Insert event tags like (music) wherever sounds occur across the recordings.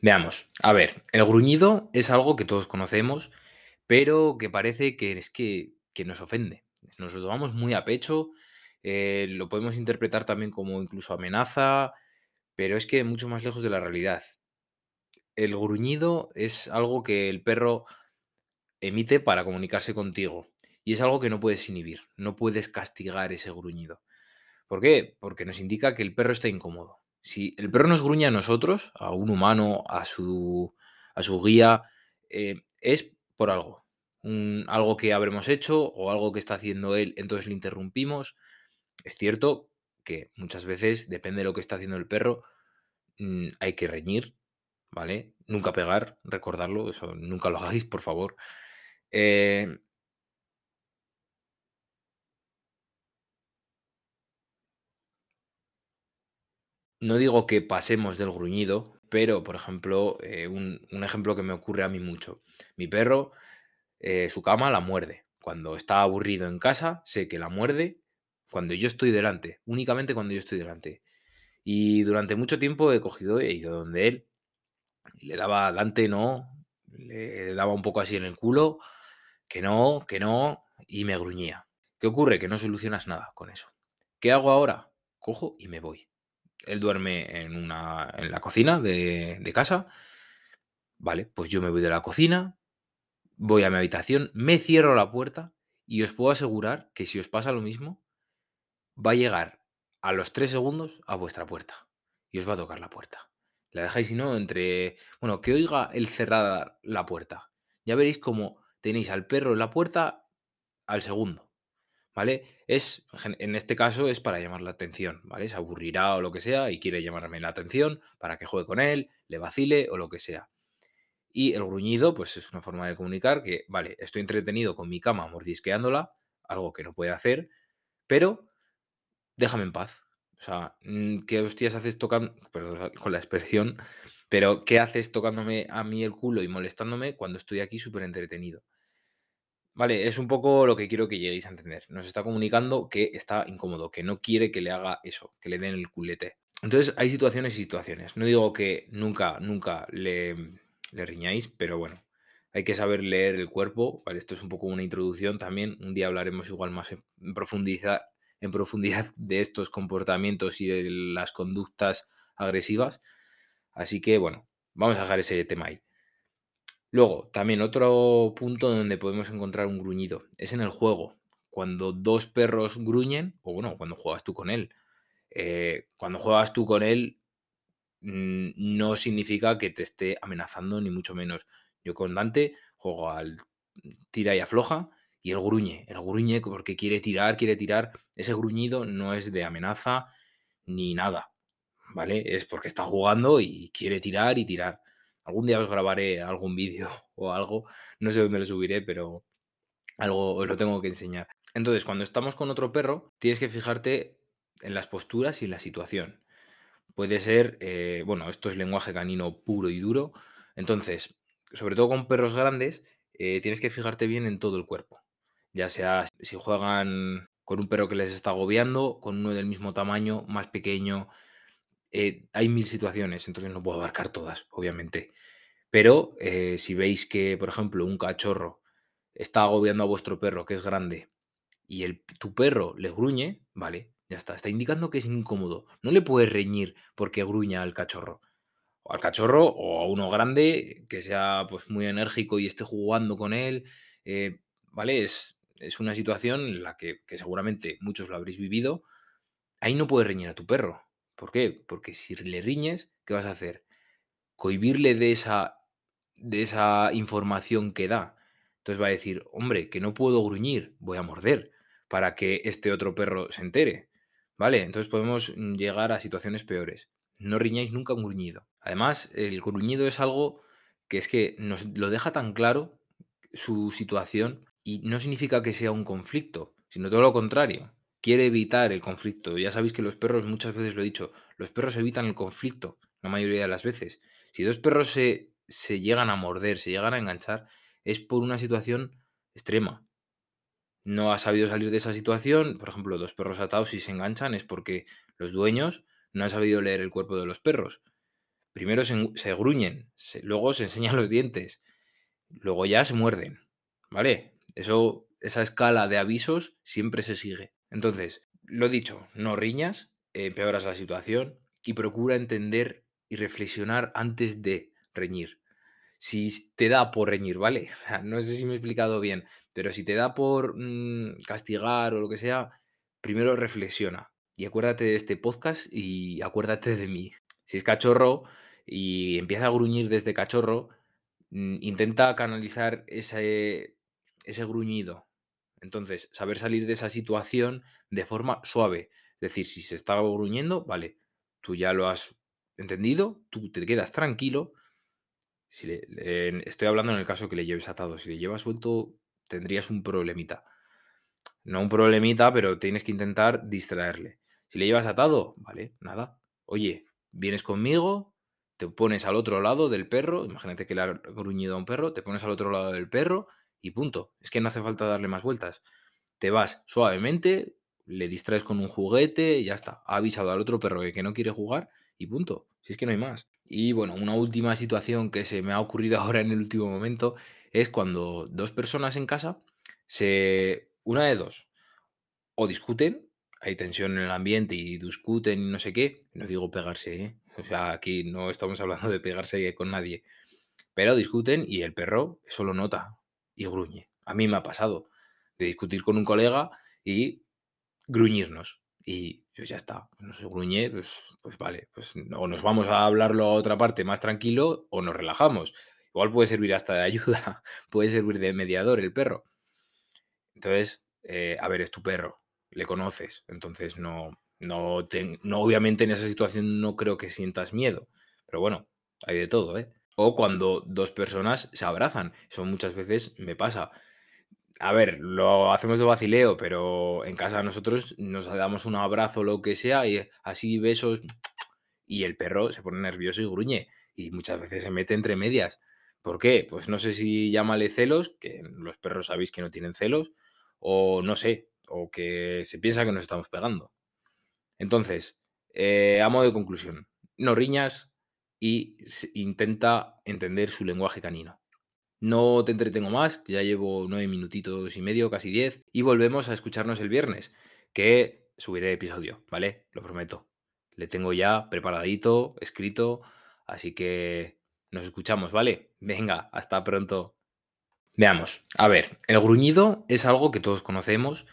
Veamos, a ver, el gruñido es algo que todos conocemos, pero que parece que es que, que nos ofende. Nos lo tomamos muy a pecho, eh, lo podemos interpretar también como incluso amenaza, pero es que mucho más lejos de la realidad. El gruñido es algo que el perro emite para comunicarse contigo y es algo que no puedes inhibir, no puedes castigar ese gruñido. ¿Por qué? Porque nos indica que el perro está incómodo. Si el perro nos gruñe a nosotros, a un humano, a su, a su guía, eh, es por algo. Algo que habremos hecho o algo que está haciendo él, entonces le interrumpimos. Es cierto que muchas veces, depende de lo que está haciendo el perro, mm, hay que reñir, ¿vale? Nunca pegar, recordarlo, eso nunca lo (laughs) hagáis, por favor. Eh, No digo que pasemos del gruñido, pero, por ejemplo, eh, un, ejemplo que me ocurre a mí mucho. Mi perro, eh, su cama la muerde. Cuando está aburrido en casa, sé que la muerde cuando yo estoy delante, únicamente cuando yo estoy delante. Y durante mucho tiempo he cogido, he ido donde él, y le daba Dante, no, le daba un poco así en el culo, que no, que no, y me gruñía. ¿Qué ocurre? Que no solucionas nada con eso. ¿Qué hago ahora? Cojo y me voy. Él duerme en, una, en la cocina de, de casa. Vale, pues yo me voy de la cocina, voy a mi habitación, me cierro la puerta y os puedo asegurar que si os pasa lo mismo, va a llegar a los tres segundos a vuestra puerta y os va a tocar la puerta. La dejáis, si no, entre... Bueno, que oiga el cerrar la puerta. Ya veréis cómo tenéis al perro en la puerta al segundo. ¿Vale? Es, en este caso es para llamar la atención, ¿vale? Se aburrirá o lo que sea y quiere llamarme la atención para que juegue con él, le vacile o lo que sea. Y el gruñido, pues es una forma de comunicar que, vale, estoy entretenido con mi cama mordisqueándola, algo que no puede hacer, pero déjame en paz. O sea, mm, ¿qué hostias haces tocando, perdón con la expresión, pero ¿qué haces tocándome a mí el culo y molestándome cuando estoy aquí súper entretenido? Vale, es un poco lo que quiero que lleguéis a entender. Nos está comunicando que está incómodo, que no quiere que le haga eso, que le den el culete. Entonces, hay situaciones y situaciones. No digo que nunca, nunca le, le riñáis, pero bueno, hay que saber leer el cuerpo. Vale, esto es un poco una introducción también. Un día hablaremos igual más en profundidad, en profundidad (laughs) de estos comportamientos y de las conductas agresivas. Así que, bueno, vamos a dejar ese tema ahí. Luego, también otro punto donde podemos encontrar un gruñido es en el juego. Cuando dos perros gruñen, o bueno, cuando juegas tú con él. Eh, cuando juegas tú con él, mm, no significa que te esté amenazando, ni mucho menos. Yo con Dante juego al tira y afloja y él gruñe. El gruñe porque quiere tirar, quiere tirar. Ese gruñido no es de amenaza ni nada, ¿vale? Es porque está jugando y quiere tirar y tirar. Algún día os grabaré algún vídeo (laughs) o algo, no sé dónde lo subiré, pero algo os lo tengo que enseñar. Entonces, cuando estamos con otro perro, tienes que fijarte en las posturas y en la situación. Puede ser, eh, bueno, esto es lenguaje canino puro y duro. Entonces, sobre todo con perros grandes, eh, tienes que fijarte bien en todo el cuerpo. Ya sea si juegan con un perro que les está agobiando, con uno del mismo tamaño, más pequeño, eh, hay mil situaciones, entonces no puedo abarcar todas, obviamente. Pero eh, si veis que, por ejemplo, un cachorro está agobiando a vuestro perro, que es grande, y el, tu perro le gruñe, vale, ya está. Está indicando que es incómodo. No le puedes reñir porque gruña al cachorro. O al cachorro o a uno grande que sea pues muy enérgico y esté jugando con él. eh, ¿Vale? Es, es una situación en la que, que seguramente muchos lo habréis vivido Ahí no puedes reñir a tu perro. ¿Por qué? Porque si le riñes, ¿qué vas a hacer? Cohibirle de esa, de esa información que da. Entonces va a decir, hombre, que no puedo gruñir, voy a morder para que este otro perro se entere. ¿Vale? Entonces podemos mm, llegar a situaciones peores. No riñáis nunca un gruñido. Además, el gruñido es algo que es que nos lo deja tan claro su situación y no significa que sea un conflicto, sino todo lo contrario quiere evitar el conflicto. Ya sabéis que los perros, muchas veces lo he dicho, los perros evitan el conflicto, la mayoría de las veces. Si dos perros se, se llegan a morder, se llegan a enganchar, es por una situación extrema. No ha sabido salir de esa situación, por ejemplo, dos perros atados y se enganchan es porque los dueños no han sabido leer el cuerpo de los perros. primero se, gruñen, luego se enseñan los dientes, luego ya se muerden, ¿vale? Eso, esa escala de avisos siempre se sigue. Entonces, lo dicho, no riñas, empeoras la situación y procura entender y reflexionar antes de reñir. Si te da por reñir, ¿vale? (laughs) No sé si me he explicado bien, pero si te da por mm, castigar o lo que sea, primero reflexiona y acuérdate de este podcast y acuérdate de mí. Si es cachorro y empieza a gruñir desde cachorro, mm, intenta canalizar ese, ese gruñido. Entonces, saber salir de esa situación de forma suave. Es decir, si se está gruñendo, vale, tú ya lo has entendido, tú te quedas tranquilo. Si le- estoy hablando en el caso que le lleves atado. Si le llevas suelto, tendrías un problemita. No un problemita, pero tienes que intentar distraerle. Si le llevas atado, vale, nada. Oye, vienes conmigo, te pones al otro lado del perro, imagínate que le ha gruñido a un perro, te pones al otro lado del perro y punto. Es que no hace falta darle más vueltas. Te vas suavemente, le distraes con un juguete y ya está. Ha avisado al otro perro que, no quiere jugar y punto. Si es que no hay más. Y bueno, una última situación que se me ha ocurrido (laughs) ahora en el último momento es cuando dos personas en casa se... Una de dos, o discuten, hay tensión en el ambiente y discuten y no sé qué. No digo pegarse, ¿eh? O sea, aquí no estamos hablando de pegarse con nadie. Pero discuten y el perro eso lo nota y gruñe. A mí me ha pasado de discutir con un colega y gruñirnos. Y pues ya está, no se gruñe, pues, pues vale, pues o nos vamos a hablarlo a otra parte más tranquilo o nos relajamos. Igual puede servir hasta de ayuda, (laughs) puede servir de mediador el perro. Entonces, eh, a ver, es tu perro, le conoces, entonces no, no, no, obviamente en esa situación no creo que sientas miedo, pero bueno, hay de todo, ¿eh? O cuando dos personas se abrazan, eso muchas veces me pasa. A ver, lo hacemos de vacileo, pero en casa nosotros nos damos un abrazo, lo que sea, y así besos, y el perro se pone nervioso y gruñe, y muchas veces se mete entre medias. ¿Por qué? Pues no sé si llámale celos, que los perros sabéis que no tienen celos, o no sé, o que se piensa que nos estamos pegando. Entonces, eh, a modo de conclusión, no riñas y intenta entender su lenguaje canino. No te entretengo más, ya llevo nueve minutitos y medio, casi diez, y volvemos a escucharnos el viernes, que subiré episodio, ¿vale? Lo prometo. Le tengo ya preparadito, escrito, así que nos escuchamos, ¿vale? Venga, hasta pronto. Veamos, a ver, el gruñido es algo que todos conocemos,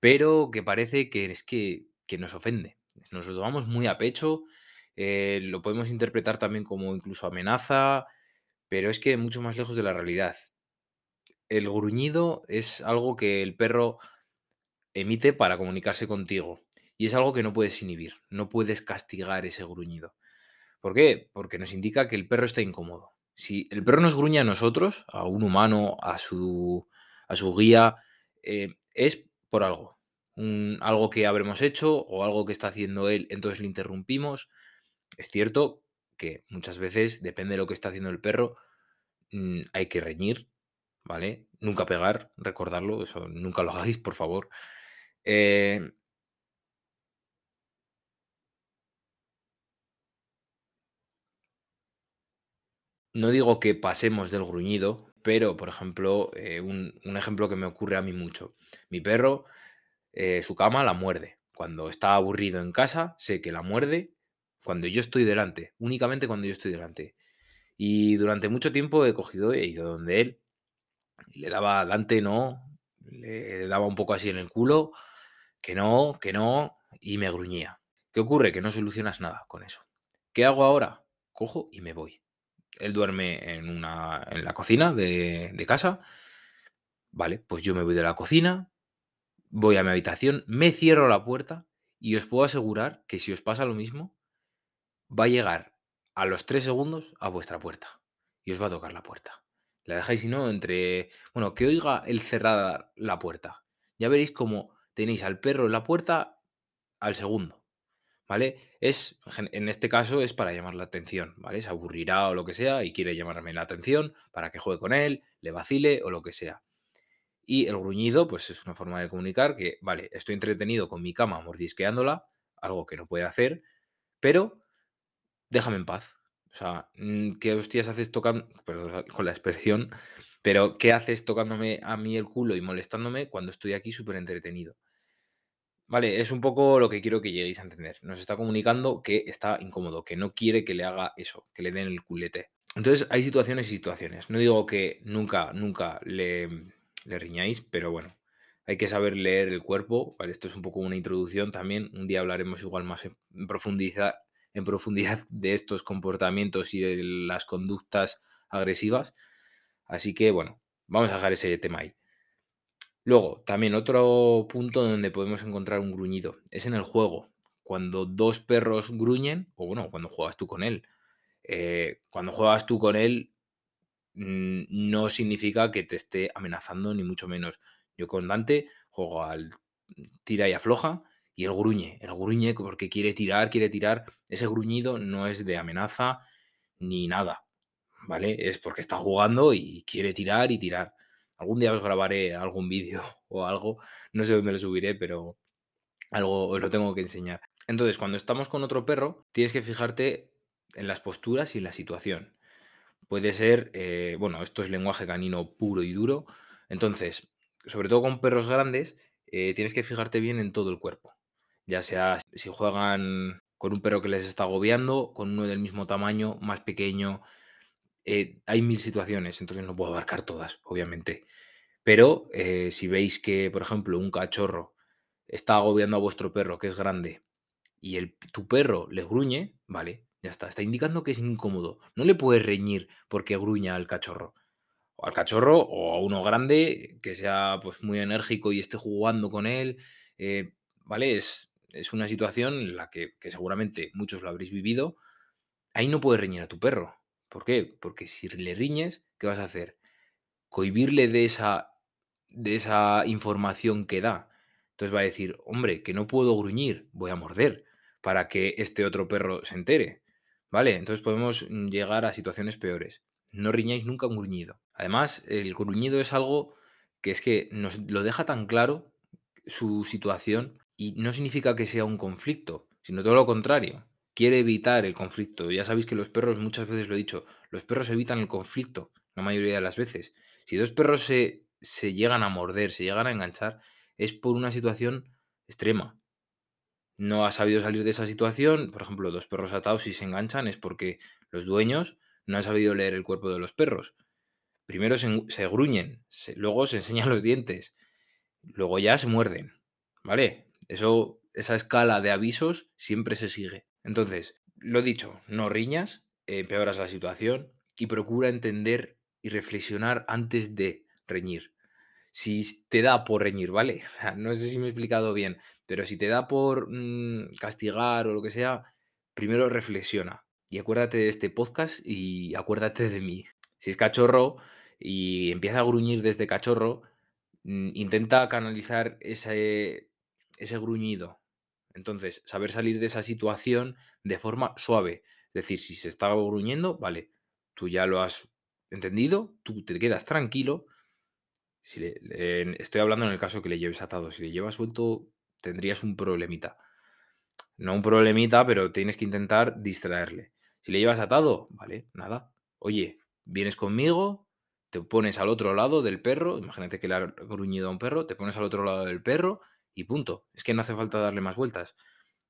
pero que parece que es que, que nos ofende. Nos lo tomamos muy a pecho, eh, lo podemos interpretar también como incluso amenaza, pero es que mucho más lejos de la realidad. El gruñido es algo que el perro emite para comunicarse contigo y es algo que no puedes inhibir, no puedes castigar ese gruñido. ¿Por qué? Porque nos indica que el perro está incómodo. Si el perro nos gruñe a nosotros, a un humano, a su, a su guía, eh, es por algo. Algo que habremos hecho o algo que está haciendo él, entonces le interrumpimos. Es cierto que muchas veces, depende de lo que está haciendo el perro, mm, hay que reñir, ¿vale? Nunca pegar, recordarlo, eso nunca lo (laughs) hagáis, por favor. Eh, no digo que pasemos del gruñido, pero, por ejemplo, eh, un, un ejemplo que me ocurre a mí mucho. Mi perro, eh, su cama la muerde. Cuando está aburrido en casa, sé que la muerde cuando yo estoy delante, únicamente cuando yo estoy delante. Y durante mucho tiempo he cogido, he ido donde él y le daba Dante, no, le daba un poco así en el culo, que no, que no, y me gruñía. ¿Qué ocurre? Que no solucionas nada con eso. ¿Qué hago ahora? Cojo y me voy. Él duerme en, una, en la cocina de, de casa. Vale, pues yo me voy de la cocina, voy a mi habitación, me cierro la puerta y os puedo asegurar que si os pasa lo mismo, va a llegar a los tres segundos a vuestra puerta y os va a tocar la puerta. La dejáis, si no, entre... Bueno, que oiga el cerrar la puerta. Ya veréis cómo tenéis al perro en la puerta al segundo. ¿Vale? Es, en este caso es para llamar la atención, ¿vale? Se aburrirá o lo que sea y quiere llamarme la atención para que juegue con él, le vacile o lo que sea. Y el gruñido, pues es una forma de comunicar que, vale, estoy entretenido con mi cama mordisqueándola, algo que no puede hacer, pero déjame en paz. O sea, mm, ¿qué hostias haces tocando, perdón (laughs) con la expresión, pero qué haces tocándome a mí el culo y molestándome cuando estoy aquí súper entretenido? Vale, es un poco lo que quiero que lleguéis a entender. Nos está comunicando que está incómodo, que no quiere que le haga eso, que le den el culete. Entonces, hay situaciones y situaciones. No digo que nunca, nunca le, le riñáis, pero bueno, hay que saber leer el cuerpo. Vale, esto es un poco una introducción también. Un día hablaremos igual más en profundidad, en profundidad (laughs) de estos comportamientos y de las conductas agresivas. Así que bueno, vamos a dejar ese tema ahí. Luego, también otro punto donde podemos encontrar un gruñido es en el juego. Cuando dos perros gruñen, o bueno, cuando juegas tú con él. Eh, cuando juegas tú con él, mm, no significa que te esté amenazando, ni mucho menos. Yo con Dante juego al tira y afloja y el gruñe. El gruñe porque quiere tirar, quiere tirar. Ese gruñido no es de amenaza ni nada. ¿Vale? Es porque está jugando y quiere tirar y tirar. Algún día os grabaré algún vídeo (laughs) o algo, no sé dónde lo subiré, pero algo os lo tengo que enseñar. Entonces, cuando estamos con otro perro, tienes que fijarte en las posturas y la situación. Puede ser, eh, bueno, esto es lenguaje canino puro y duro. Entonces, sobre todo con perros grandes, eh, tienes que fijarte bien en todo el cuerpo. Ya sea si juegan con un perro que les está agobiando, con uno del mismo tamaño, más pequeño, eh, hay mil situaciones, entonces no puedo abarcar todas, obviamente. Pero eh, si veis que, por ejemplo, un cachorro está agobiando a vuestro perro, que es grande, y el, tu perro le gruñe, vale, ya está. Está indicando que es incómodo. No le puedes reñir porque gruña al cachorro. O al cachorro o a uno grande que sea pues, muy enérgico y esté jugando con él. Eh, ¿Vale? Es, es, una situación en la que, que seguramente muchos lo habréis vivido. Ahí no puedes reñir a tu perro. ¿Por qué? Porque si le riñes, ¿qué vas a hacer? Cohibirle de esa, de esa información que da. Entonces va a decir, hombre, que no puedo gruñir, voy a morder para que este otro perro se entere. ¿Vale? Entonces podemos mm, llegar a situaciones peores. No riñáis nunca un gruñido. Además, el gruñido es algo que es que nos lo deja tan claro su situación y no significa que sea un conflicto, sino todo lo contrario quiere evitar el conflicto. Ya sabéis que los perros, muchas veces lo he dicho, los perros evitan el conflicto, la mayoría de las veces. Si dos perros se, se llegan a morder, se llegan a enganchar, es por una situación extrema. No ha sabido salir de esa situación, por ejemplo, dos perros atados y se enganchan es porque los dueños no han sabido leer el cuerpo de los perros. Primero se, gruñen, luego se enseñan los dientes, luego ya se muerden, ¿vale? Eso, esa escala de avisos siempre se sigue. Entonces, lo dicho, no riñas, empeoras la situación y procura entender y reflexionar antes de reñir. Si te da por reñir, ¿vale? (laughs) No sé si me he explicado bien, pero si te da por mm, castigar o lo que sea, primero reflexiona y acuérdate de este podcast y acuérdate de mí. Si es cachorro y empieza a gruñir desde cachorro, mm, intenta canalizar ese, ese gruñido entonces, saber salir de esa situación de forma suave. Es decir, si se está gruñendo, vale, tú ya lo has entendido, tú te quedas tranquilo. Si estoy hablando en el caso que le lleves atado. Si le llevas suelto, tendrías un problemita. No un problemita, pero tienes que intentar distraerle. Si le llevas atado, vale, nada. Oye, vienes conmigo, te pones al otro lado del perro. Imagínate que le ha gruñido a un perro, te pones al otro lado del perro y punto. Es que no hace falta darle más vueltas.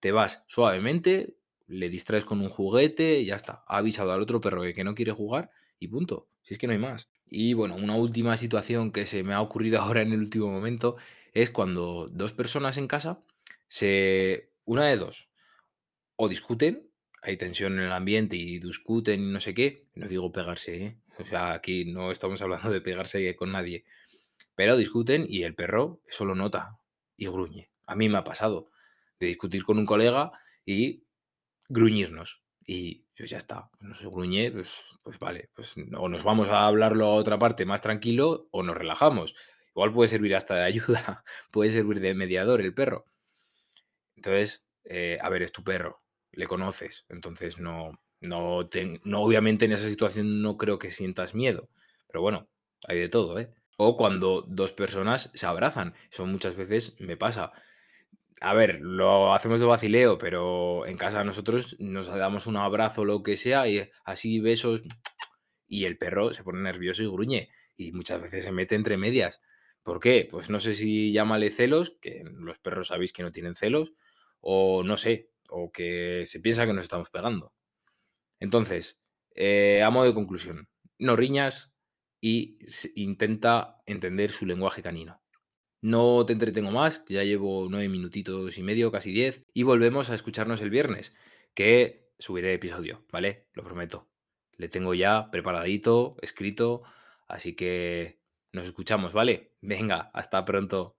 Te vas suavemente, le distraes con un juguete y ya está. Ha avisado al otro perro que, no quiere jugar y punto. Si es que no hay más. Y bueno, una última situación que se me ha ocurrido (laughs) ahora en el último momento es cuando dos personas en casa se. Una de dos. O discuten, hay tensión en el ambiente y discuten y no sé qué. No digo pegarse, ¿eh? O sea, aquí no estamos hablando de pegarse con nadie. Pero discuten y el perro eso lo nota y gruñe. A mí me ha pasado de discutir con un colega y gruñirnos. Y pues ya está, no se gruñe, pues, pues vale, pues o nos vamos a hablarlo a otra parte más tranquilo o nos relajamos. Igual puede servir hasta de ayuda, (laughs) puede servir de mediador el perro. Entonces, eh, a ver, es tu perro, le conoces, entonces no, no, no, obviamente en esa situación no creo que sientas miedo, pero bueno, hay de todo, ¿eh? O cuando dos personas se abrazan. Eso muchas veces me pasa. A ver, lo hacemos de vacileo, pero en casa nosotros nos damos un abrazo lo que sea y así besos y el perro se pone nervioso y gruñe y muchas veces se mete entre medias. ¿Por qué? Pues no sé si llámale celos, que los perros sabéis que no tienen celos, o no sé, o que se piensa que nos estamos pegando. Entonces, eh, a modo de conclusión, no riñas y intenta entender su lenguaje canino. No te entretengo más, ya llevo nueve minutitos y medio, casi diez, y volvemos a escucharnos el viernes, que subiré episodio, ¿vale? Lo prometo. Le tengo ya preparadito, escrito, así que nos escuchamos, ¿vale? Venga, hasta pronto.